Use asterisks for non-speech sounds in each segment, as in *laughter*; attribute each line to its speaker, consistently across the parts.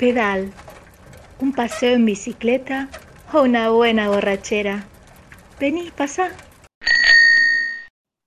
Speaker 1: pedal, un paseo en bicicleta o una buena borrachera. Vení, pasa.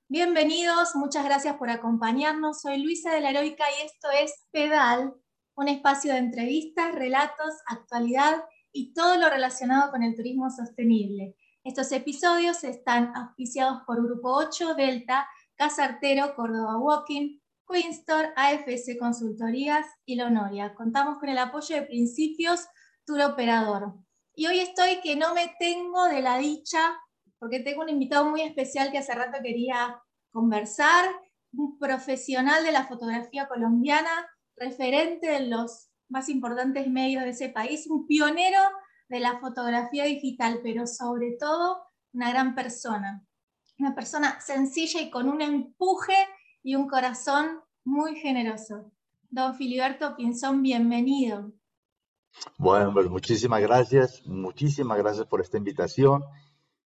Speaker 2: Bienvenidos, muchas gracias por acompañarnos. Soy Luisa de la Heroica y esto es Pedal, un espacio de entrevistas, relatos, actualidad y todo lo relacionado con el turismo sostenible. Estos episodios están auspiciados por Grupo 8, Delta, Casa Artero, Córdoba Walking, Queenstore, AFS Consultorías y Lonoria. Contamos con el apoyo de Principios Tour Operador. Y hoy estoy que no me tengo de la dicha, porque tengo un invitado muy especial que hace rato quería conversar, un profesional de la fotografía colombiana, referente de los más importantes medios de ese país, un pionero de la fotografía digital, pero sobre todo una gran persona. Una persona sencilla y con un empuje y un corazón muy generoso. Don Filiberto Pinzón, bienvenido.
Speaker 3: Bueno, pues muchísimas gracias, muchísimas gracias por esta invitación.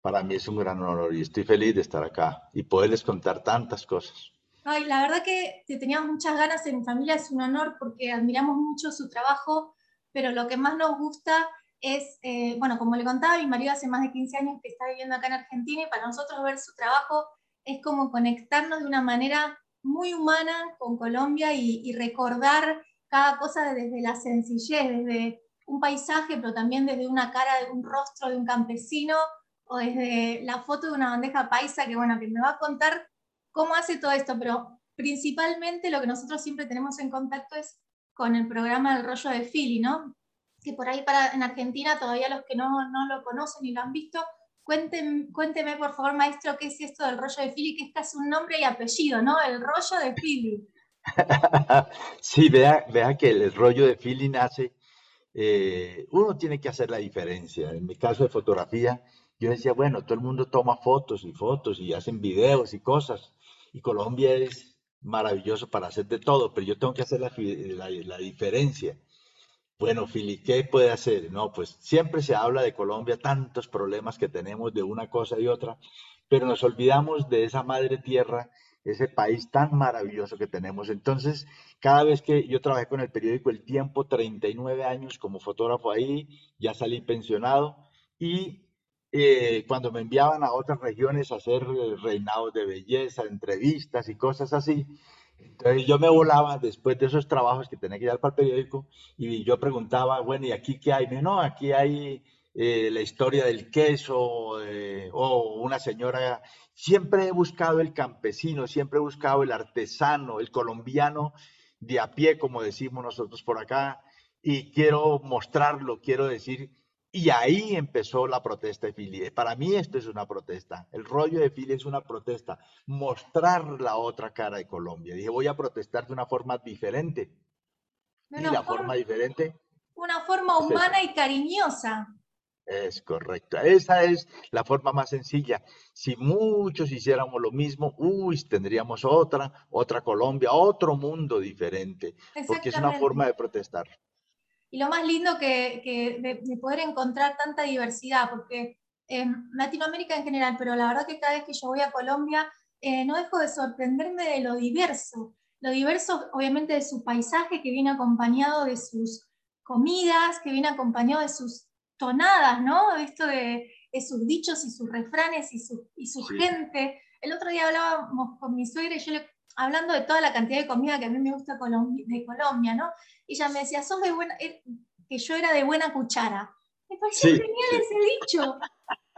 Speaker 3: Para mí es un gran honor y estoy feliz de estar acá y poderles contar tantas cosas.
Speaker 2: Ay, la verdad que teníamos muchas ganas en mi familia, es un honor porque admiramos mucho su trabajo, pero lo que más nos gusta es, eh, bueno, como le contaba, mi marido hace más de 15 años que está viviendo acá en Argentina y para nosotros ver su trabajo es como conectarnos de una manera muy humana con Colombia y, recordar cada cosa desde la sencillez, desde un paisaje, pero también desde una cara, de un rostro de un campesino o desde la foto de una bandeja paisa, que bueno, que me va a contar cómo hace todo esto, pero principalmente lo que nosotros siempre tenemos en contacto es con el programa del rollo de Philly, ¿no? Que por ahí para, en Argentina todavía los que no, no lo conocen y lo han visto, Cuénteme, cuénteme, por favor, maestro, qué es esto del rollo de Philly, que es un nombre y apellido, ¿no? El rollo de Philly. *laughs*
Speaker 3: sí, vea, vea que el rollo de Philly nace, eh, uno tiene que hacer la diferencia. En mi caso de fotografía, yo decía, bueno, todo el mundo toma fotos y fotos y hacen videos y cosas, y Colombia es maravilloso para hacer de todo, pero yo tengo que hacer la diferencia. Bueno, Fili, ¿qué puede hacer? No, pues siempre se habla de Colombia, tantos problemas que tenemos de una cosa y otra, pero nos olvidamos de esa madre tierra, ese país tan maravilloso que tenemos. Entonces, cada vez que yo trabajé con el periódico El Tiempo, 39 años como fotógrafo ahí, ya salí pensionado y eh, cuando me enviaban a otras regiones a hacer eh, reinados de belleza, entrevistas y cosas así, yo me volaba después de esos trabajos que tenía que ir para el periódico y yo preguntaba, bueno, ¿y aquí qué hay? No, aquí hay eh, la historia del queso eh, o una señora. Siempre he buscado el campesino, siempre he buscado el artesano, el colombiano de a pie, como decimos nosotros por acá, y quiero mostrarlo, quiero decir y ahí empezó la protesta de Philly. Para mí esto es una protesta. El rollo de Philly es una protesta. Mostrar la otra cara de Colombia. Dije, voy a protestar de una forma diferente.
Speaker 2: y la forma, diferente. Una forma humana y cariñosa.
Speaker 3: Es correcto. Esa es la forma más sencilla. Si muchos hiciéramos lo mismo, uy, tendríamos otra, otra Colombia, otro mundo diferente. Porque es una forma de protestar
Speaker 2: y lo más lindo que, de, poder encontrar tanta diversidad, porque en Latinoamérica en general, pero la verdad que cada vez que yo voy a Colombia, eh, no dejo de sorprenderme de lo diverso, lo diverso obviamente de su paisaje que viene acompañado de sus comidas, que viene acompañado de sus tonadas, ¿no? Esto de, sus dichos y sus refranes y su, y su gente. El otro día hablábamos con mi suegra y yo le hablando de toda la cantidad de comida que a mí me gusta de Colombia, ¿no? Y ella me decía, sos de buena, eh, que yo era de buena cuchara. Me pareció genial ese dicho.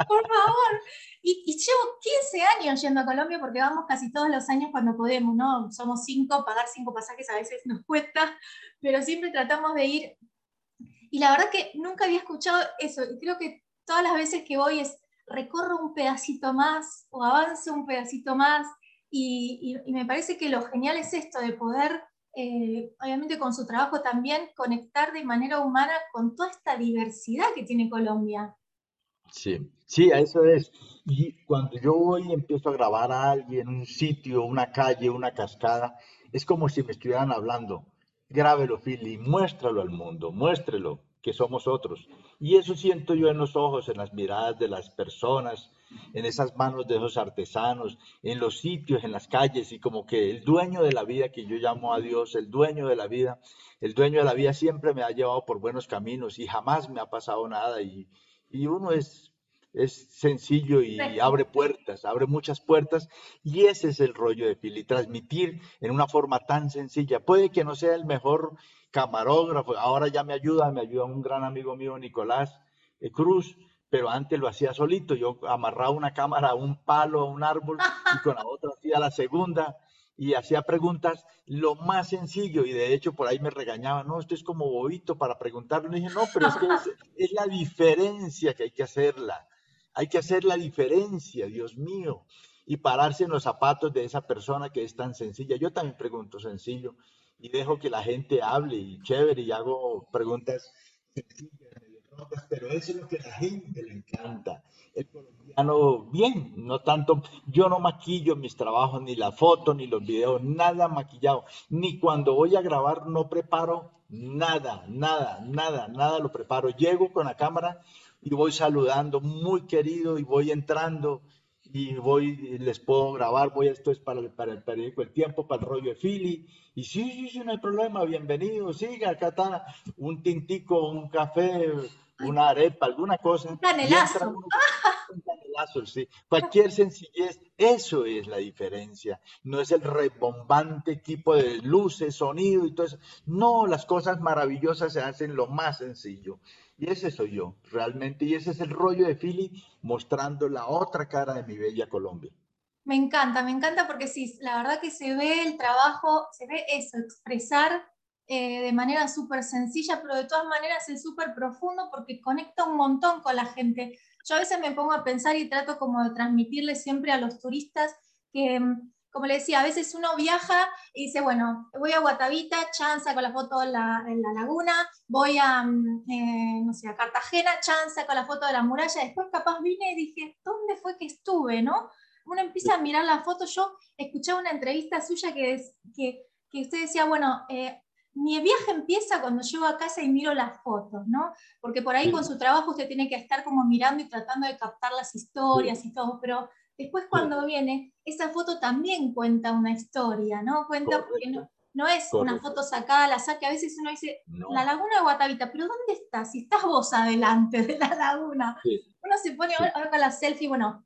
Speaker 2: Por favor. Y, llevo 15 años yendo a Colombia porque vamos casi todos los años cuando podemos, ¿no? Somos cinco, pagar cinco pasajes a veces nos cuesta, pero siempre tratamos de ir. Y la verdad que nunca había escuchado eso. Y creo que todas las veces que voy es recorro un pedacito más o avanzo un pedacito más y, me parece que lo genial es esto, de poder, eh, obviamente con su trabajo también, conectar de manera humana con toda esta diversidad que tiene Colombia.
Speaker 3: Sí, sí, eso es. Y cuando yo voy y empiezo a grabar a alguien, un sitio, una calle, una cascada, es como si me estuvieran hablando. Grábelo, Philly, muéstralo al mundo, muéstrelo que somos otros. Y eso siento yo en los ojos, en las miradas de las personas, en esas manos de esos artesanos, en los sitios, en las calles, y como que el dueño de la vida, que yo llamo a Dios, el dueño de la vida, el dueño de la vida siempre me ha llevado por buenos caminos y jamás me ha pasado nada. Y, y uno es, es sencillo y abre puertas, abre muchas puertas. Y ese es el rollo de Philly, transmitir en una forma tan sencilla. Puede que no sea el mejor camarógrafo, ahora ya me ayuda, me ayuda un gran amigo mío, Nicolás eh, Cruz, pero antes lo hacía solito, yo amarraba una cámara a un palo, a un árbol, y con la *laughs* otra hacía la segunda, y hacía preguntas lo más sencillo, y de hecho por ahí me regañaba, no, esto es como bobito para preguntarlo, y dije, no, pero es que *laughs* es la diferencia que hay que hacerla, hay que hacer la diferencia, Dios mío, y pararse en los zapatos de esa persona que es tan sencilla. Yo también pregunto sencillo, y dejo que la gente hable y chévere y hago preguntas pero eso es lo que a la gente le encanta. El colombiano, bien, no tanto, yo no maquillo mis trabajos, ni la foto, ni los videos, nada maquillado, ni cuando voy a grabar no preparo nada, nada, nada, nada lo preparo. Llego con la cámara y voy saludando, muy querido, y voy entrando y voy, les puedo grabar, voy, esto es para el, para el periódico El Tiempo, para el rollo de Philly, y sí, sí, sí, no hay problema, bienvenido, siga, acá está un tintico, un café, una arepa, alguna cosa.
Speaker 2: Un canelazo.
Speaker 3: un canelazo, sí. Cualquier sencillez, eso es la diferencia. No es el rebombante equipo de luces, sonido y todo eso. No, las cosas maravillosas se hacen lo más sencillo. Y ese soy yo, realmente. Y ese es el rollo de Philly mostrando la otra cara de mi bella Colombia.
Speaker 2: Me encanta, me encanta porque sí, la verdad que se ve el trabajo, se ve eso, expresar eh, de manera súper sencilla, pero de todas maneras es súper profundo porque conecta un montón con la gente. Yo a veces me pongo a pensar y trato como de transmitirle siempre a los turistas que mm, como le decía, a veces uno viaja y dice, bueno, voy a Guatavita, chanza con la foto en la, laguna, voy a, mm, eh, no sé, a Cartagena, chanza con la foto de la muralla, después capaz vine y dije, ¿dónde fue que estuve, no? Uno empieza a mirar la foto, yo escuchaba una entrevista suya que, que, que usted decía, bueno, eh, mi viaje empieza cuando llego a casa y miro las fotos, ¿no? Porque por ahí con su trabajo usted tiene que estar como mirando y tratando de captar las historias y todo, pero Después cuando viene, esa foto también cuenta una historia, ¿no? Cuenta porque no, es una foto sacada la saque. A veces uno dice, la laguna de Guatavita, pero ¿dónde estás? Si estás vos adelante de la laguna. Uno se pone ahora con la selfie, bueno,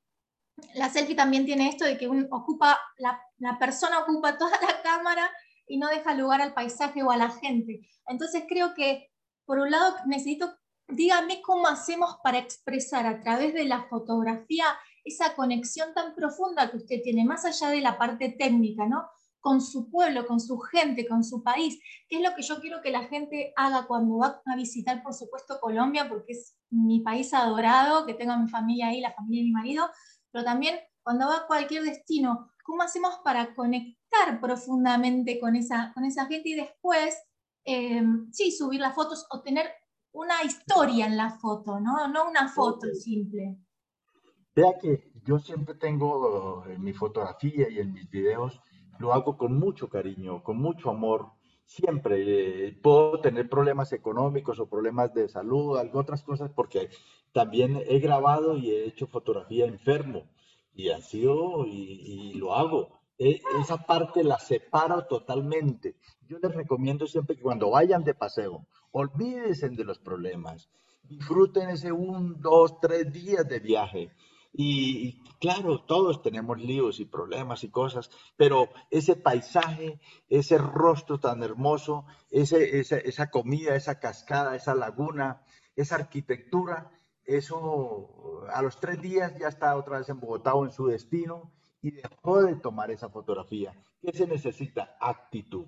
Speaker 2: la selfie también tiene esto de que uno ocupa, la, la persona ocupa toda la cámara y no deja lugar al paisaje o a la gente. Entonces creo que, por un lado, necesito, dígame cómo hacemos para expresar a través de la fotografía esa conexión tan profunda que usted tiene, más allá de la parte técnica, ¿no? Con su pueblo, con su gente, con su país, que es lo que yo quiero que la gente haga cuando va a visitar, por supuesto, Colombia, porque es mi país adorado, que tengo a mi familia ahí, la familia de mi marido, pero también cuando va a cualquier destino, ¿cómo hacemos para conectar profundamente con esa, con esa gente y después, eh, sí, subir las fotos o tener una historia en la foto, ¿no? No una foto simple.
Speaker 3: Vea que yo siempre tengo en mi fotografía y en mis videos, lo hago con mucho cariño, con mucho amor. Siempre eh, puedo tener problemas económicos o problemas de salud, algo otras cosas, porque también he grabado y he hecho fotografía enfermo y ha sido y, lo hago. E, esa parte la separo totalmente. Yo les recomiendo siempre que cuando vayan de paseo, olvídense de los problemas, disfruten ese un, dos, tres días de viaje y, claro, todos tenemos líos y problemas y cosas, pero ese paisaje, ese rostro tan hermoso, ese, esa, comida, esa cascada, esa laguna, esa arquitectura, eso a los tres días ya está otra vez en Bogotá o en su destino y dejó de tomar esa fotografía. ¿Qué se necesita? Actitud.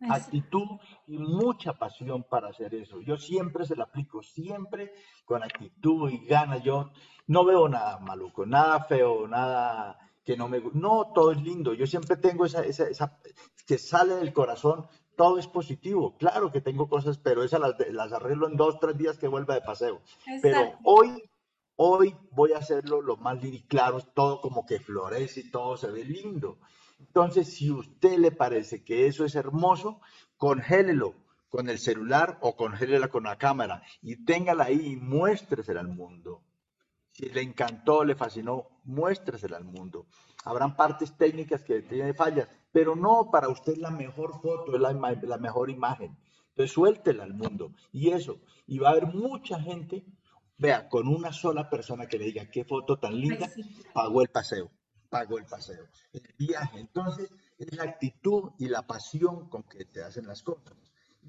Speaker 3: Actitud y mucha pasión para hacer eso. Yo siempre se la aplico, siempre con actitud y ganas. Yo no veo nada maluco, nada feo, nada que no me gusta. No, todo es lindo. Yo siempre tengo esa, esa, esa, que sale del corazón, todo es positivo. Claro que tengo cosas, pero esas las, las arreglo en dos, tres días que vuelva de paseo. Pero hoy, hoy voy a hacerlo lo más lindo y claro, todo como que florece y todo se ve lindo. Entonces, si a usted le parece que eso es hermoso, congélelo, con el celular o congélela con la cámara y téngala ahí y muéstresela al mundo. Si le encantó, le fascinó, muéstresela al mundo. Habrán partes técnicas que tienen fallas, pero no para usted la mejor foto, es la, la mejor imagen. Entonces suéltela al mundo. Y eso, y va a haber mucha gente, vea, con una sola persona que le diga qué foto tan linda, pagó el paseo, pagó el paseo, el viaje. Entonces, es la actitud y la pasión con que te hacen las cosas.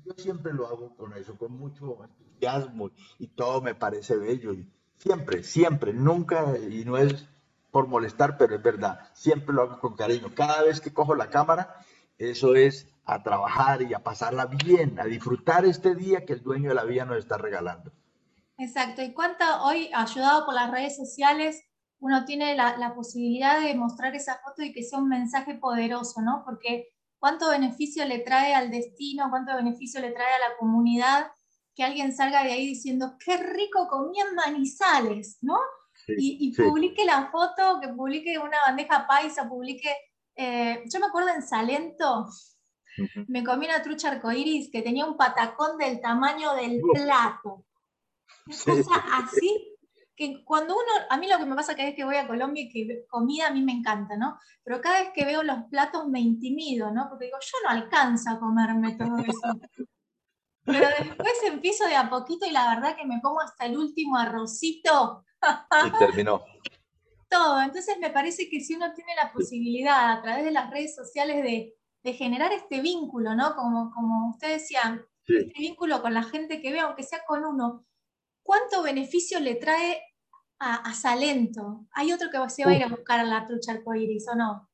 Speaker 3: Yo siempre lo hago con eso, con mucho entusiasmo y todo me parece bello. Y siempre, siempre, nunca, y no es por molestar, pero es verdad, siempre lo hago con cariño. Cada vez que cojo la cámara, eso es a trabajar y a pasarla bien, a disfrutar este día que el dueño de la vida nos está regalando.
Speaker 2: Exacto, y cuánto hoy, ayudado por las redes sociales, uno tiene la, la, posibilidad de mostrar esa foto y que sea un mensaje poderoso, ¿no? Porque cuánto beneficio le trae al destino, cuánto beneficio le trae a la comunidad que alguien salga de ahí diciendo, qué rico comían manizales, ¿no? y, publique la foto, que publique una bandeja paisa, publique... Eh, yo me acuerdo en Salento, me comí una trucha arcoíris que tenía un patacón del tamaño del plato. Una cosa así que cuando uno, a mí lo que me pasa cada vez que voy a Colombia y que comida a mí me encanta, ¿no? Pero cada vez que veo los platos me intimido, ¿no? Porque digo, yo no alcanzo a comerme todo eso. Pero después empiezo de a poquito y la verdad que me como hasta el último arrocito.
Speaker 3: Y terminó. *laughs*
Speaker 2: Todo. Entonces me parece que si uno tiene la posibilidad a través de las redes sociales de, de generar este vínculo, ¿no? Como, como usted decía, este vínculo con la gente que ve, aunque sea con uno, ¿cuánto beneficio le trae a, Salento? ¿Hay otro que se va a ir a buscar a la trucha arcoíris o no?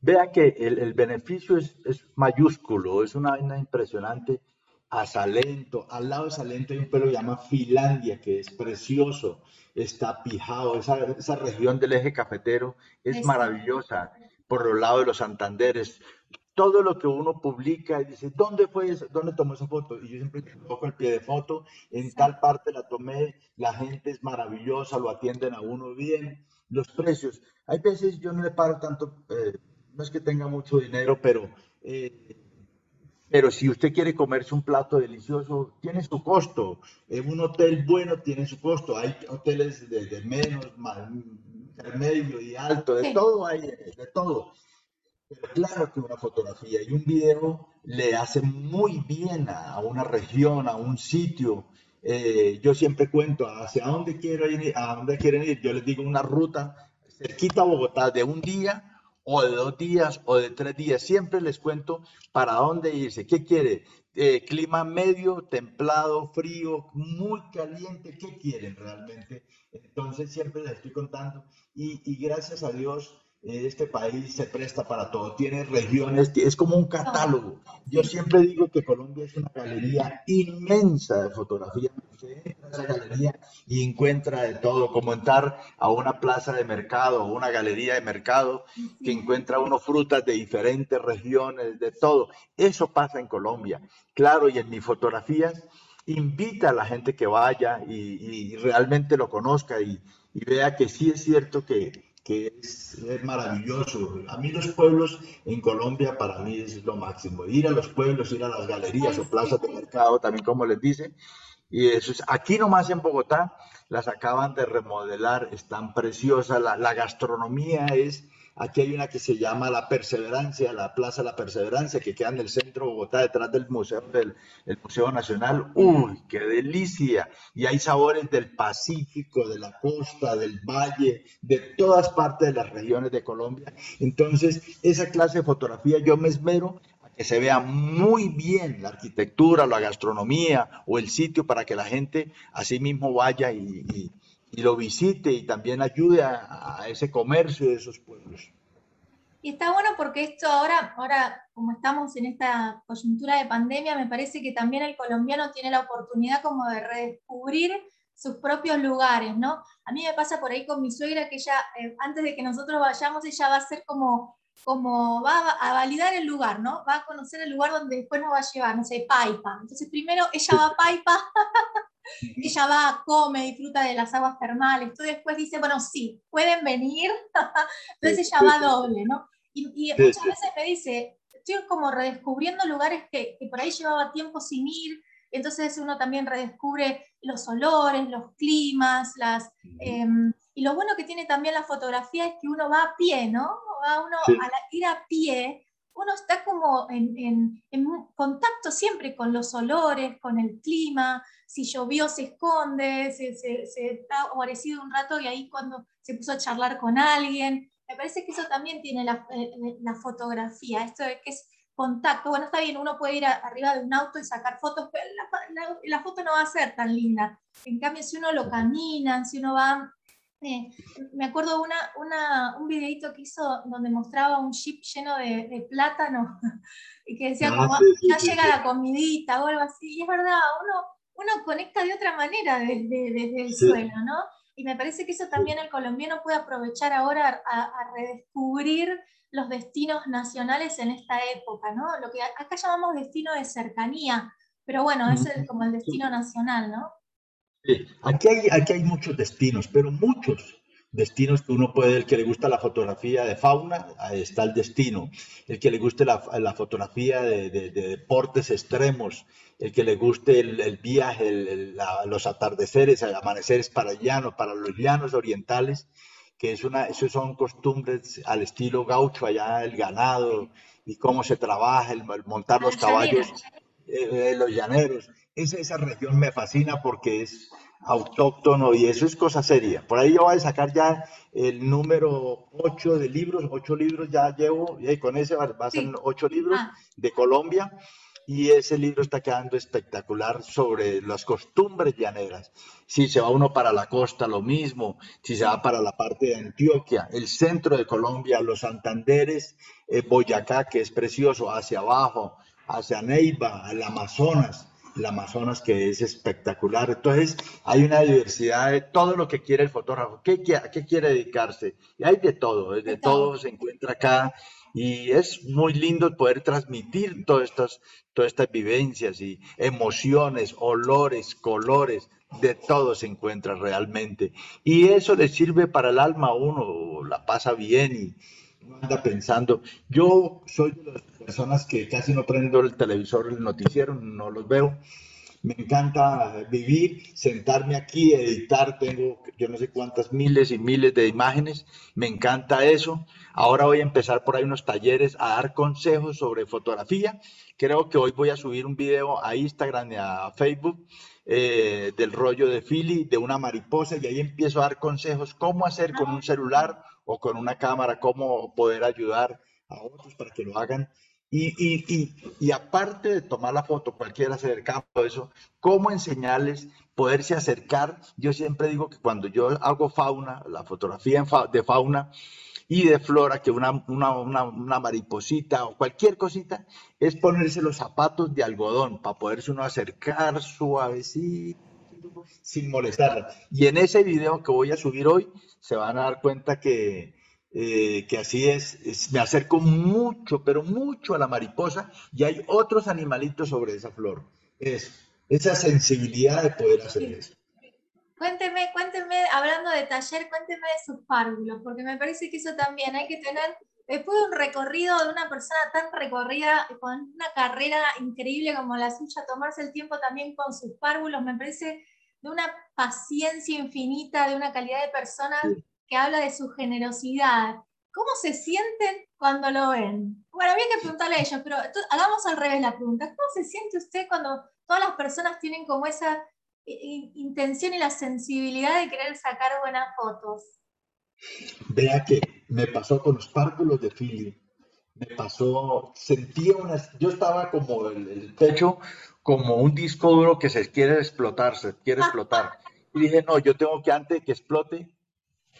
Speaker 3: Vea que el, beneficio es, mayúsculo, es una vaina impresionante. A Salento, al lado de Salento hay un pueblo que llama Finlandia, que es precioso, está pijado, esa, esa región del eje cafetero es maravillosa, por los lados de los Santanderes, todo lo que uno publica y dice, ¿dónde fue eso? ¿Dónde tomó esa foto? Y yo siempre cojo el pie de foto, en tal parte la tomé, la gente es maravillosa, lo atienden a uno bien, los precios. Hay veces yo no le paro tanto, eh, no es que tenga mucho dinero, pero, eh, pero si usted quiere comerse un plato delicioso, tiene su costo. En un hotel bueno tiene su costo. Hay hoteles de, menos, medio y alto, de todo hay, de todo. Claro que una fotografía y un video le hacen muy bien a, una región, a un sitio. Eh, yo siempre cuento hacia dónde quiero ir, a dónde quieren ir. Yo les digo una ruta cerquita a Bogotá de un día o de dos días o de tres días. Siempre les cuento para dónde irse. ¿Qué quiere? Eh, clima medio, templado, frío, muy caliente. ¿Qué quieren realmente? Entonces siempre les estoy contando y gracias a Dios este país se presta para todo, tiene regiones, es como un catálogo. Yo siempre digo que Colombia es una galería inmensa de fotografía. Usted entra a esa galería y encuentra de todo, como entrar a una plaza de mercado o una galería de mercado que encuentra uno frutas de diferentes regiones, de todo. Eso pasa en Colombia. Claro, y en mis fotografías invita a la gente que vaya y, realmente lo conozca y vea que sí es cierto que que es, maravilloso. A mí los pueblos en Colombia para mí es lo máximo. Ir a los pueblos, ir a las galerías o plazas de mercado, también como les dicen. Y eso es, aquí nomás en Bogotá las acaban de remodelar, están preciosas, la, la gastronomía es Aquí hay una que se llama La Perseverancia, la Plaza La Perseverancia, que queda en el centro de Bogotá, detrás del Museo, del Museo Nacional. ¡Uy, qué delicia! Y hay sabores del Pacífico, de la costa, del valle, de todas partes de las regiones de Colombia. Entonces, esa clase de fotografía yo me esmero que se vea muy bien la arquitectura, la gastronomía o el sitio para que la gente así mismo vaya y lo visite y también ayude a, ese comercio de esos pueblos.
Speaker 2: Y está bueno porque esto ahora, ahora como estamos en esta coyuntura de pandemia, me parece que también el colombiano tiene la oportunidad como de redescubrir sus propios lugares, ¿no? A mí me pasa por ahí con mi suegra que ella, eh, antes de que nosotros vayamos, ella va a ser como, como va a validar el lugar, ¿no? Va a conocer el lugar donde después nos va a llevar, no sé, Paipa. Entonces primero ella va a Paipa *laughs* ella va, come, disfruta de las aguas termales, tú después dice, bueno, sí, pueden venir, *laughs* entonces ella va doble, ¿no? Y, muchas veces me dice, estoy como redescubriendo lugares que, que por ahí llevaba tiempo sin ir, entonces uno también redescubre los olores, los climas, las... Em, y lo bueno que tiene también la fotografía es que uno va a pie, ¿no? Va uno a ir a pie, uno está como en, contacto siempre con los olores, con el clima, si llovió se esconde, se, está guarecido un rato y ahí cuando se puso a charlar con alguien. Me parece que eso también tiene la, eh, la fotografía, esto de que es contacto. Bueno, está bien, uno puede ir arriba de un auto y sacar fotos, pero la, foto no va a ser tan linda. En cambio, si uno lo camina, si uno va... Eh, me acuerdo una, una, un videito que hizo donde mostraba un jeep lleno de, de plátano *laughs* y que decía, ah, como, ya llega la comidita o algo así. Y es verdad, uno, uno conecta de otra manera desde, desde el suelo, ¿no? Y me parece que eso también el colombiano puede aprovechar ahora a, a redescubrir los destinos nacionales en esta época, ¿no? Lo que acá llamamos destino de cercanía, pero bueno, es como el destino nacional, ¿no?
Speaker 3: Sí, aquí hay, aquí hay muchos destinos, pero muchos destinos que uno puede, el que le gusta la fotografía de fauna, ahí está el destino, el que le guste la, fotografía de, deportes extremos, el que le guste el, viaje, los atardeceres, amaneceres para llanos, para los llanos orientales, que es una, eso son costumbres al estilo gaucho, allá el ganado y cómo se trabaja, el, montar los caballos, eh, los llaneros. Esa, esa región me fascina porque es autóctono y eso es cosa seria. Por ahí yo voy a sacar ya el número 8 de libros, 8 libros ya llevo, y con ese va, a ser 8 libros ah. de Colombia y ese libro está quedando espectacular sobre las costumbres llaneras. Si se va uno para la costa, lo mismo. Si se va para la parte de Antioquia, el centro de Colombia, los Santanderes, eh, Boyacá, que es precioso, hacia abajo, hacia Neiva, al Amazonas, el Amazonas que es espectacular. Entonces, hay una diversidad de todo lo que quiere el fotógrafo. ¿Qué, a qué quiere dedicarse? Y hay de todo, de todo se encuentra acá y es muy lindo poder transmitir todas estas, todas estas vivencias y emociones, olores, colores, de todo se encuentra realmente. Y eso le sirve para el alma a uno, la pasa bien y anda pensando. Yo soy de las personas que casi no prendo el televisor, el noticiero, no los veo me encanta vivir, sentarme aquí, editar, tengo yo no sé cuántas miles y miles de imágenes, me encanta eso. Ahora voy a empezar por ahí unos talleres a dar consejos sobre fotografía. Creo que hoy voy a subir un video a Instagram y a Facebook eh, del rollo de Philly, de una mariposa, y ahí empiezo a dar consejos, cómo hacer con un celular o con una cámara, cómo poder ayudar a otros para que lo hagan y, y, y, aparte de tomar la foto, cualquiera se acerca a eso, ¿cómo enseñarles poderse acercar? Yo siempre digo que cuando yo hago fauna, la fotografía de fauna y de flora, que una, una, una, una mariposita o cualquier cosita, es ponerse los zapatos de algodón para poderse uno acercar suavecito sin molestar. Y en ese video que voy a subir hoy, se van a dar cuenta que, eh, que así es, me acerco mucho, pero mucho a la mariposa y hay otros animalitos sobre esa flor. Es esa sensibilidad de poder hacer eso.
Speaker 2: Cuénteme, cuénteme, hablando de taller, cuénteme de sus párvulos, porque me parece que eso también hay que tener, después de un recorrido de una persona tan recorrida, con una carrera increíble como la suya, tomarse el tiempo también con sus párvulos, me parece de una paciencia infinita, de una calidad de persona que habla de su generosidad. ¿Cómo se sienten cuando lo ven? Bueno, había que preguntarle a ellos, pero hagamos al revés la pregunta. ¿Cómo se siente usted cuando todas las personas tienen como esa intención y la sensibilidad de querer sacar buenas fotos?
Speaker 3: Vea que me pasó con los párvulos de Philly. Me pasó, sentía una, yo estaba como el, el pecho, como un disco duro que se quiere explotar, se quiere *laughs* explotar. Y dije, no, yo tengo que antes de que explote,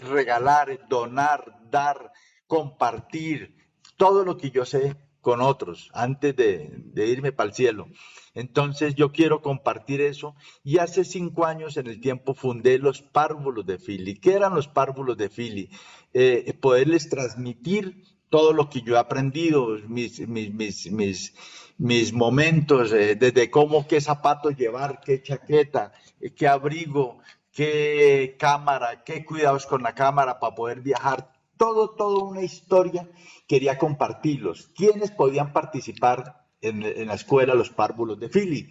Speaker 3: regalar, donar, dar, compartir, todo lo que yo sé con otros antes de, irme para el cielo. Entonces yo quiero compartir eso y hace cinco años en el tiempo fundé los párvulos de Philly. ¿Qué eran los párvulos de Philly? Eh, poderles transmitir todo lo que yo he aprendido, mis, momentos, eh, desde cómo, qué zapatos llevar, qué chaqueta, eh, qué abrigo, qué cámara, qué cuidados con la cámara para poder viajar todo, todo una historia, quería compartirlos. ¿Quiénes podían participar en, en la escuela Los Párvulos de Philly?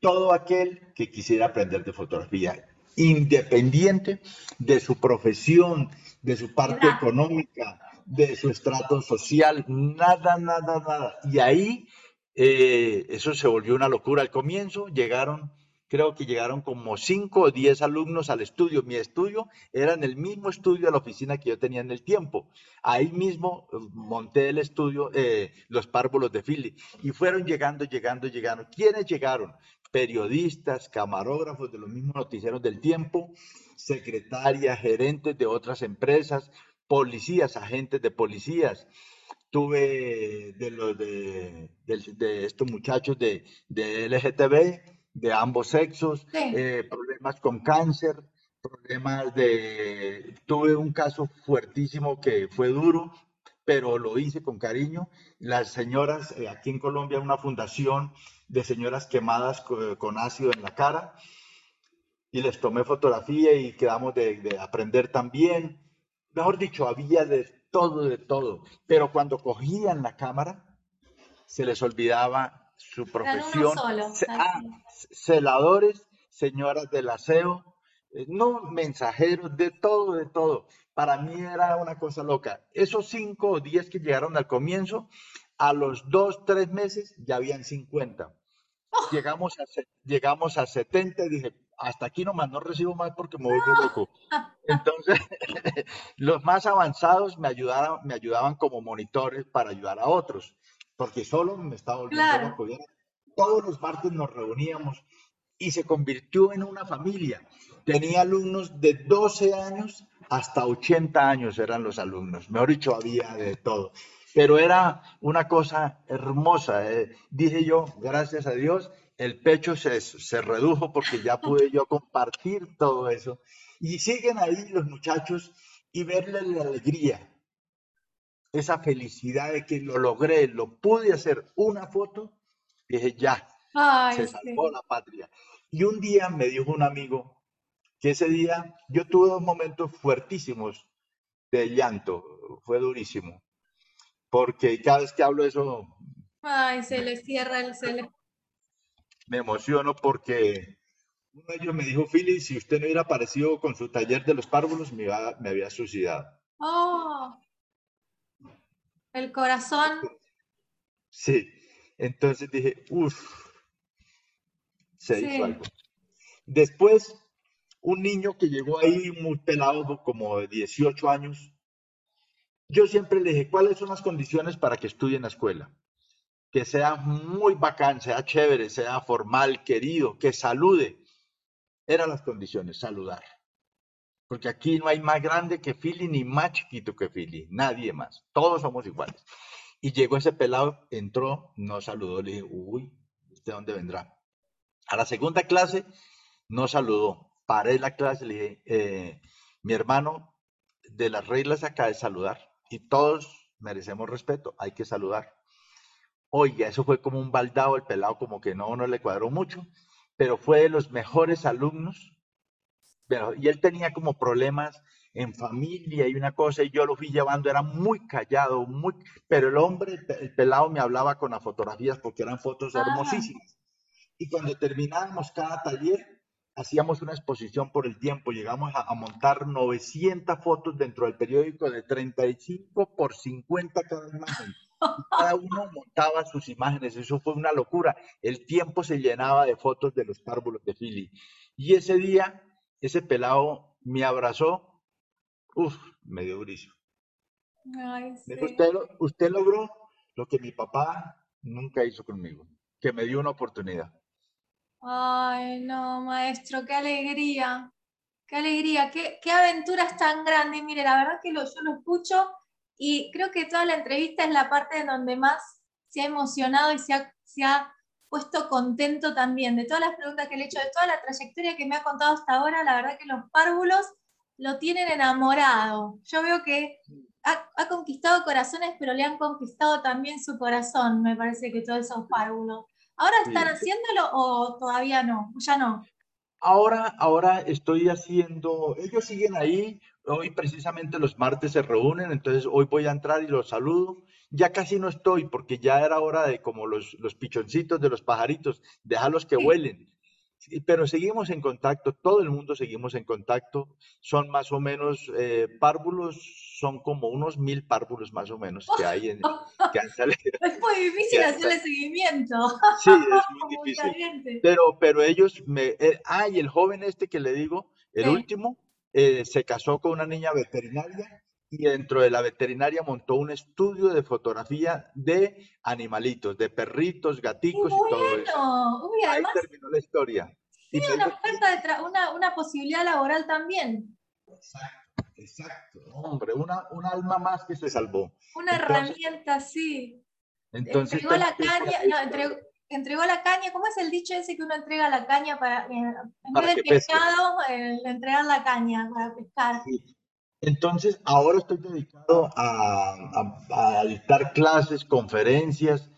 Speaker 3: Todo aquel que quisiera aprender de fotografía, independiente de su profesión, de su parte económica, de su estrato social, nada, nada, nada. Y ahí eh, eso se volvió una locura. Al comienzo llegaron, creo que llegaron como cinco o diez alumnos al estudio. Mi estudio era en el mismo estudio de la oficina que yo tenía en el tiempo. Ahí mismo eh, monté el estudio, eh, los párvulos de Philly. Y fueron llegando, llegando, llegando. ¿Quiénes llegaron? Periodistas, camarógrafos de los mismos noticieros del tiempo, secretarias, gerentes de otras empresas, policías, agentes de policías, tuve de los de, estos muchachos de, de, LGTB, de ambos sexos, eh, problemas con cáncer, problemas de... Tuve un caso fuertísimo que fue duro, pero lo hice con cariño. Las señoras, eh, aquí en Colombia, una fundación de señoras quemadas con, ácido en la cara, y les tomé fotografía y quedamos de, de aprender también. Mejor dicho, había de todo, de todo. Pero cuando cogían la cámara, se les olvidaba su profesión. Ah, celadores, señoras del aseo, eh, no mensajeros, de todo, de todo. Para mí era una cosa loca. Esos cinco o diez que llegaron al comienzo, a los dos, tres meses ya habían 50. Llegamos, a, llegamos a 70 y dije, hasta aquí nomás, no recibo más porque me vuelvo loco. *laughs* Entonces, *laughs* los más avanzados me ayudaban, me ayudaban como monitores para ayudar a otros, porque solo me estaba volviendo loco. Todos los martes nos reuníamos y se convirtió en una familia. Tenía alumnos de 12 años hasta 80 años eran los alumnos. Mejor dicho, había de todo. Pero era una cosa hermosa. Eh. Dije yo, gracias a Dios, el pecho se, se redujo porque ya pude yo compartir todo eso. Y siguen ahí los muchachos y verles la alegría, esa felicidad de que lo logré, lo pude hacer una foto, dije ya, se salvó la patria. Y un día me dijo un amigo que ese día yo tuve dos momentos fuertísimos de llanto, fue durísimo, porque cada vez que hablo eso...
Speaker 2: Ay, se le cierra el, se
Speaker 3: me emociono porque uno de ellos me dijo, Philly, si usted no hubiera aparecido con su taller de los párvulos, me, me había suicidado.
Speaker 2: Oh, el corazón.
Speaker 3: Sí, entonces dije, uff, se hizo algo. Después, un niño que llegó ahí muy pelado, como de 18 años, yo siempre le dije, ¿cuáles son las condiciones para que estudie en la escuela? que sea muy bacán, sea chévere, sea formal, querido, que salude. Eran las condiciones, saludar. Porque aquí no hay más grande que Philly ni más chiquito que Philly, nadie más. Todos somos iguales. Y llegó ese pelado, entró, no saludó, le dije, uy, ¿usted dónde vendrá? A la segunda clase, no saludó. Paré la clase, le dije, eh, mi hermano, de las reglas acá es saludar. Y todos merecemos respeto, hay que saludar. Oiga, eso fue como un baldado, el pelado como que no, no le cuadró mucho, pero fue de los mejores alumnos. Y él tenía como problemas en familia y una cosa, y yo lo fui llevando, era muy callado, muy, pero el hombre, el pelado me hablaba con las fotografías porque eran fotos ah. hermosísimas. Y cuando terminábamos cada taller, hacíamos una exposición por el tiempo, llegamos a, a, montar 900 fotos dentro del periódico de 35 por 50 cada imagen cada uno montaba sus imágenes, eso fue una locura. El tiempo se llenaba de fotos de los párvulos de Philly. Y ese día, ese pelado me abrazó, uff, me dio durísimo. usted, usted logró lo que mi papá nunca hizo conmigo, que me dio una oportunidad.
Speaker 2: Ay, no, maestro, qué alegría, qué alegría, qué, qué aventuras tan grandes. Mire, la verdad que lo, yo lo escucho y creo que toda la entrevista es la parte en donde más se ha emocionado y se ha, se ha puesto contento también de todas las preguntas que le he hecho, de toda la trayectoria que me ha contado hasta ahora. La verdad que los párvulos lo tienen enamorado. Yo veo que ha, ha, conquistado corazones, pero le han conquistado también su corazón, me parece que todos esos párvulos. ¿Ahora están haciéndolo o todavía no? Ya no.
Speaker 3: Ahora, ahora estoy haciendo, ellos siguen ahí, hoy precisamente los martes se reúnen, entonces hoy voy a entrar y los saludo. Ya casi no estoy porque ya era hora de como los, los pichoncitos de los pajaritos, dejarlos que vuelen pero seguimos en contacto, todo el mundo seguimos en contacto. Son más o menos eh, párvulos, son como unos mil párvulos más o menos que hay en, que han
Speaker 2: salido. *laughs* Es muy difícil hacerle seguimiento.
Speaker 3: Sí, es muy *laughs* difícil. Pero, pero ellos me. Eh, ah, y el joven este que le digo, el último, eh, se casó con una niña veterinaria y dentro de la veterinaria montó un estudio de fotografía de animalitos, de perritos, gaticos y todo eso. Ahí terminó la historia.
Speaker 2: Tiene una oferta, una, una, posibilidad laboral también.
Speaker 3: Exacto, exacto. Hombre, una, un alma más que se salvó.
Speaker 2: Una herramienta, sí. Entonces, entregó la caña, no, entregó, la caña, ¿cómo es el dicho ese que uno entrega la caña para, eh, en vez de pescado, eh, entregar la caña para pescar? Sí.
Speaker 3: Entonces, ahora estoy dedicado a, dictar clases, conferencias,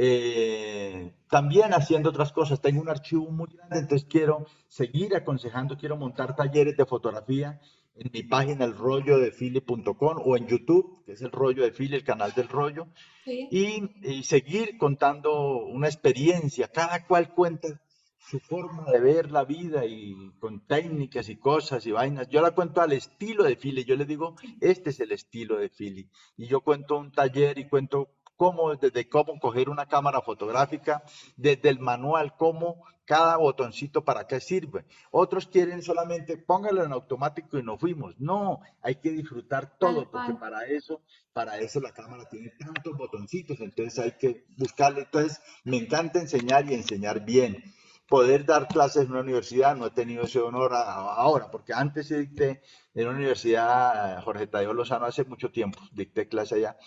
Speaker 3: eh, también haciendo otras cosas. Tengo un archivo muy grande, entonces quiero seguir aconsejando, quiero montar talleres de fotografía en mi página el rollo de o en YouTube, que es el rollo de Fili, el canal del rollo, y, y, seguir contando una experiencia. Cada cual cuenta su forma de ver la vida y con técnicas y cosas y vainas. Yo la cuento al estilo de Philly. Yo le digo, este es el estilo de Philly. Y yo cuento un taller y cuento cómo, desde cómo coger una cámara fotográfica, desde el manual, cómo cada botoncito para qué sirve. Otros quieren solamente póngalo en automático y nos fuimos. No, hay que disfrutar todo, porque para eso, para eso la cámara tiene tantos botoncitos, entonces hay que buscarle. Entonces, me encanta enseñar y enseñar bien poder dar clases en una universidad, no he tenido ese honor ahora, porque antes dicté en una universidad, Jorge Tadeo Lozano, hace mucho tiempo, dicté clase allá,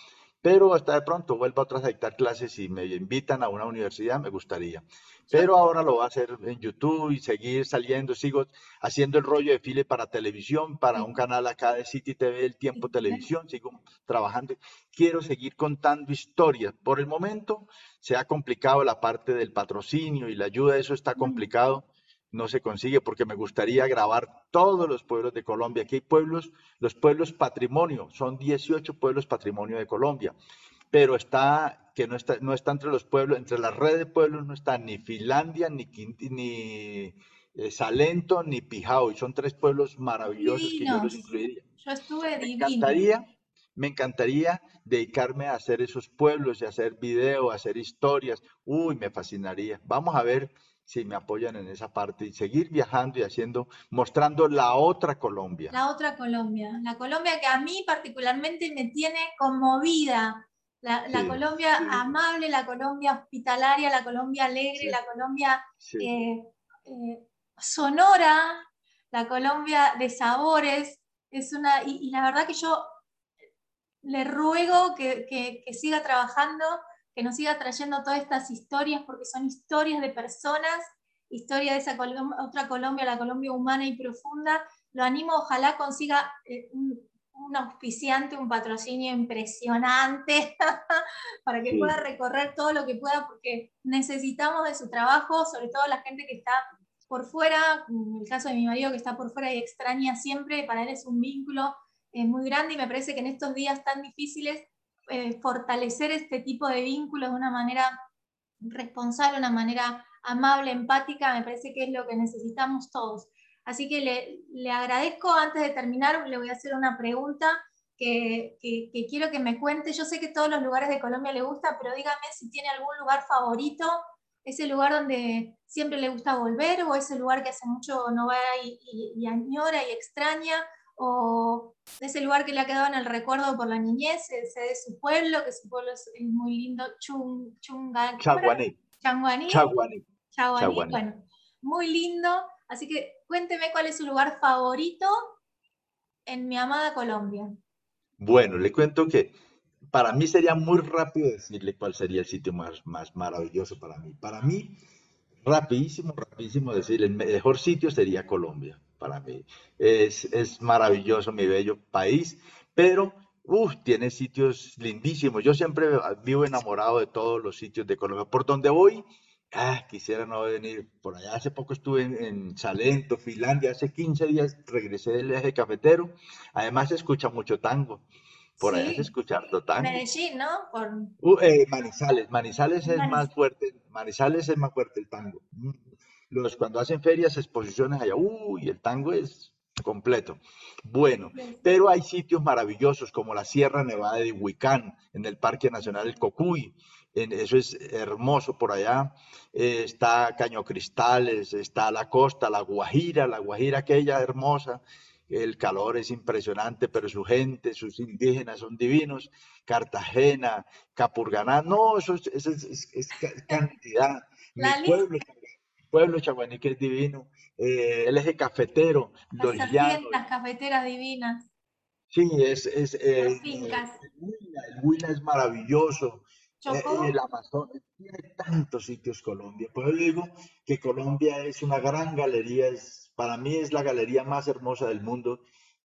Speaker 3: pero hasta de pronto vuelvo a dictar clases y me invitan a una universidad, me gustaría. Pero ahora lo voy a hacer en YouTube y seguir saliendo, sigo haciendo el rollo de file para televisión, para un canal acá de City TV, el Tiempo Televisión, sigo trabajando. Quiero seguir contando historias. Por el momento se ha complicado la parte del patrocinio y la ayuda, eso está complicado no se consigue porque me gustaría grabar todos los pueblos de Colombia. Aquí hay pueblos, los pueblos patrimonio, son 18 pueblos patrimonio de Colombia, pero está que no está, no está entre los pueblos, entre la red de pueblos no está ni Finlandia, ni, ni eh, Salento, ni Pijao, y son tres pueblos maravillosos que yo los incluiría.
Speaker 2: Yo estuve
Speaker 3: me encantaría, me encantaría dedicarme a hacer esos pueblos y hacer videos, hacer historias. Uy, me fascinaría. Vamos a ver si me apoyan en esa parte y seguir viajando y haciendo, mostrando la otra Colombia.
Speaker 2: La otra Colombia, la Colombia que a mí particularmente me tiene conmovida. La, Colombia amable, la Colombia hospitalaria, la Colombia alegre, la Colombia eh, eh, sonora, la Colombia de sabores. Es una, y, la verdad que yo le ruego que, que siga trabajando que nos siga trayendo todas estas historias, porque son historias de personas, historia de esa otra Colombia, la Colombia humana y profunda. Lo animo, ojalá consiga eh, un, auspiciante, un patrocinio impresionante *laughs* para que pueda recorrer todo lo que pueda, porque necesitamos de su trabajo, sobre todo la gente que está por fuera, en el caso de mi marido que está por fuera y extraña siempre, para él es un vínculo eh, muy grande y me parece que en estos días tan difíciles eh, fortalecer este tipo de vínculos de una manera responsable, una manera amable, empática, me parece que es lo que necesitamos todos. Así que le, le agradezco, antes de terminar, le voy a hacer una pregunta que, que, quiero que me cuente. Yo sé que todos los lugares de Colombia le gusta, pero dígame si tiene algún lugar favorito, ese lugar donde siempre le gusta volver o ese lugar que hace mucho no va y, y añora y extraña o ese lugar que le ha quedado en el recuerdo por la niñez, ese de su pueblo, que su pueblo es, muy lindo, Chung, Chunga,
Speaker 3: Chaguaní.
Speaker 2: Chaguaní. Chaguaní. Bueno, muy lindo. Así que cuénteme cuál es su lugar favorito en mi amada Colombia.
Speaker 3: Bueno, le cuento que para mí sería muy rápido decirle cuál sería el sitio más, más maravilloso para mí. Para mí, rapidísimo, rapidísimo decir, el mejor sitio sería Colombia para mí. Es, es maravilloso mi bello país, pero uf, tiene sitios lindísimos. Yo siempre vivo enamorado de todos los sitios de Colombia. Por donde voy, Ah, quisiera no venir. Por allá hace poco estuve en, Salento, Finlandia, hace 15 días regresé del eje cafetero. Además se escucha mucho tango. Por allá se escucha harto tango.
Speaker 2: Medellín, ¿no?
Speaker 3: Uh, eh, Manizales, Manizales es más fuerte, Manizales es más fuerte el tango. Los, cuando hacen ferias, exposiciones allá, uy, el tango es completo. Bueno, pero hay sitios maravillosos como la Sierra Nevada de Huicán, en el Parque Nacional del Cocuy, eso es hermoso por allá. Eh, está Caño Cristales, está la costa, la Guajira, la Guajira aquella hermosa. El calor es impresionante, pero su gente, sus indígenas son divinos. Cartagena, Capurganá, no, eso es, cantidad. Mi pueblo, pueblo Chaguanique es divino. Eh, el eje cafetero,
Speaker 2: los llanos. Las cafeteras divinas.
Speaker 3: Sí, es, es eh, el, Huila, es maravilloso. Eh, el Amazonas, tiene tantos sitios Colombia. Por eso digo que Colombia es una gran galería, es, para mí es la galería más hermosa del mundo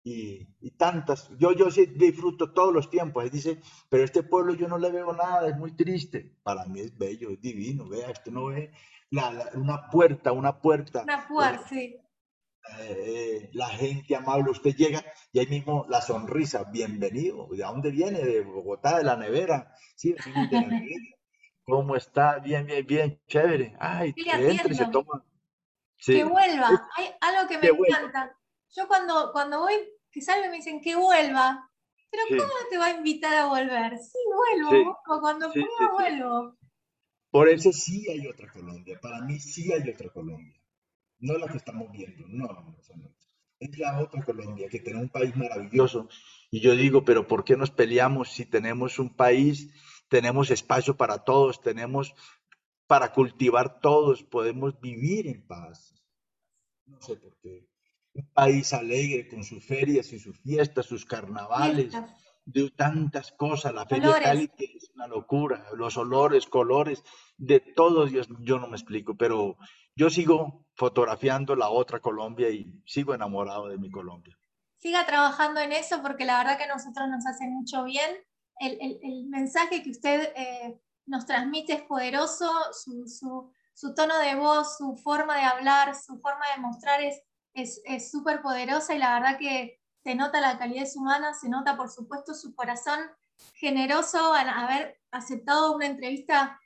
Speaker 3: y, tantas. Yo, yo sí disfruto todos los tiempos. dice, pero este pueblo yo no le veo nada, es muy triste. Para mí es bello, es divino. Vea, esto no ve una puerta, una puerta.
Speaker 2: Una puerta, sí.
Speaker 3: Eh, la gente amable, usted llega y ahí mismo la sonrisa, bienvenido, ¿de dónde viene? De Bogotá, de la nevera, sí, de la *laughs* nevera. ¿Cómo está? Bien, bien, bien, chévere. Ay, que entre y se toma.
Speaker 2: Que vuelva, hay algo que me encanta. Yo cuando, cuando voy, que salve me dicen que vuelva, pero ¿cómo te va a invitar a volver? Sí, vuelvo, o cuando pueda vuelvo.
Speaker 3: Por eso sí hay otra Colombia, para mí sí hay otra Colombia. No la que estamos viendo, no, no, no. Es la otra Colombia, que tiene un país maravilloso. Y yo digo, pero ¿por qué nos peleamos si tenemos un país, tenemos espacio para todos, tenemos para cultivar todos, podemos vivir en paz? No sé por qué. Un país alegre con sus ferias y sus fiestas, sus carnavales, de tantas cosas. La feria Cali es una locura, los olores, colores, de todo Dios, yo no me explico, pero yo sigo fotografiando la otra Colombia y sigo enamorado de mi Colombia.
Speaker 2: Siga trabajando en eso porque la verdad que a nosotros nos hace mucho bien. El, el, el mensaje que usted eh, nos transmite es poderoso, su, su, su, tono de voz, su forma de hablar, su forma de mostrar es súper es, poderosa y la verdad que se nota la calidad humana, se nota por supuesto su corazón generoso al haber aceptado una entrevista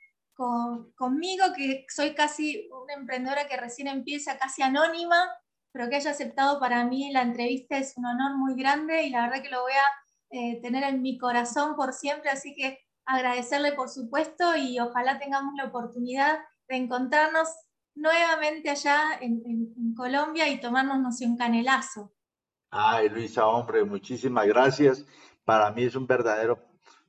Speaker 2: conmigo, que soy casi una emprendedora que recién empieza, casi anónima, pero que haya aceptado para mí la entrevista es un honor muy grande y la verdad que lo voy a eh, tener en mi corazón por siempre, así que agradecerle por supuesto y ojalá tengamos la oportunidad de encontrarnos nuevamente allá en, Colombia y tomarnos un canelazo.
Speaker 3: Ay, Luisa, hombre, muchísimas gracias. Para mí es un verdadero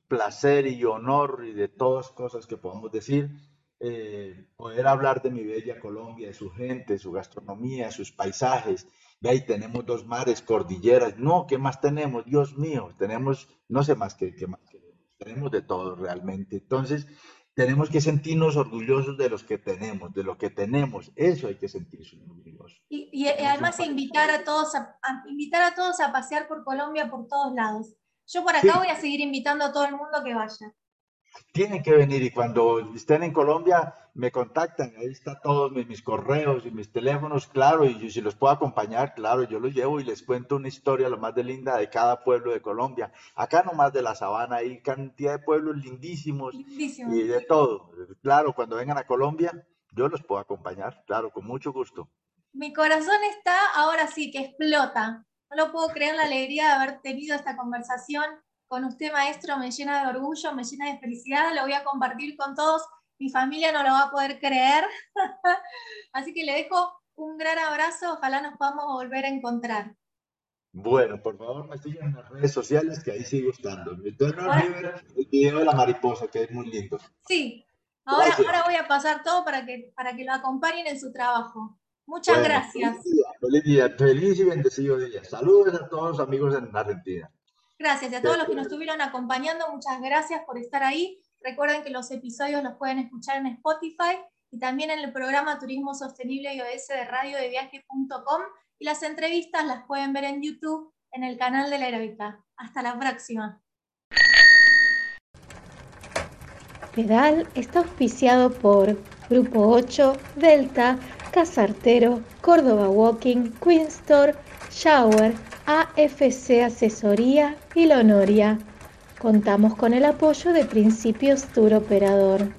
Speaker 3: placer y honor y de todas cosas que podamos decir, eh, poder hablar de mi bella Colombia, de su gente, su gastronomía, sus paisajes. Ve ahí tenemos dos mares, cordilleras. No, ¿qué más tenemos? Dios mío, tenemos, no sé más que, más tenemos de todo realmente. Entonces, tenemos que sentirnos orgullosos de los que tenemos, de lo que tenemos. Eso hay que sentirse orgullosos.
Speaker 2: Y, además invitar a todos a, invitar a todos a pasear por Colombia por todos lados. Yo por acá voy a seguir invitando a todo el mundo que vaya.
Speaker 3: Tienen que venir y cuando estén en Colombia me contactan, ahí están todos mis, correos y mis teléfonos, claro, y si los puedo acompañar, claro, yo los llevo y les cuento una historia lo más de linda de cada pueblo de Colombia. Acá nomás de la sabana hay cantidad de pueblos lindísimos y de todo. Claro, cuando vengan a Colombia, yo los puedo acompañar, claro, con mucho gusto.
Speaker 2: Mi corazón está ahora sí que explota. No lo puedo creer la alegría de haber tenido esta conversación con usted, maestro. Me llena de orgullo, me llena de felicidad. Lo voy a compartir con todos. Mi familia no lo va a poder creer. *laughs* Así que le dejo un gran abrazo. Ojalá nos podamos volver a encontrar.
Speaker 3: Bueno, por favor, me sigan en las redes sociales que ahí sigo estando. El video de la mariposa, que es muy lindo.
Speaker 2: Sí, ahora, ahora voy a pasar todo para que, para que lo acompañen en su trabajo. Muchas gracias.
Speaker 3: Feliz día, feliz y bendecido día. Saludos a todos los amigos en Argentina.
Speaker 2: Gracias y a todos los que nos estuvieron acompañando, muchas gracias por estar ahí. Recuerden que los episodios los pueden escuchar en Spotify y también en el programa Turismo Sostenible IOS de radiodeviaje.com y las entrevistas las pueden ver en YouTube en el canal de la Heroica. Hasta la próxima.
Speaker 1: Pedal está auspiciado por
Speaker 2: Grupo 8, Delta, Casartero, Córdoba Walking, Queen Store, Shower, AFC Asesoría y Lonoria. Contamos con el apoyo de Principios Tour Operador.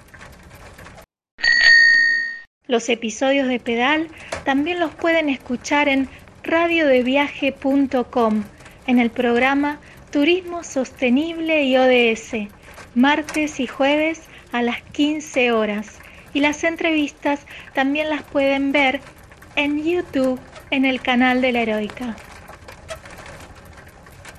Speaker 2: Los episodios de Pedal también los pueden escuchar en radiodeviaje.com en el programa Turismo Sostenible y ODS, martes y jueves a las 15 horas. Y las entrevistas también las pueden ver en YouTube en el canal de la Heroica.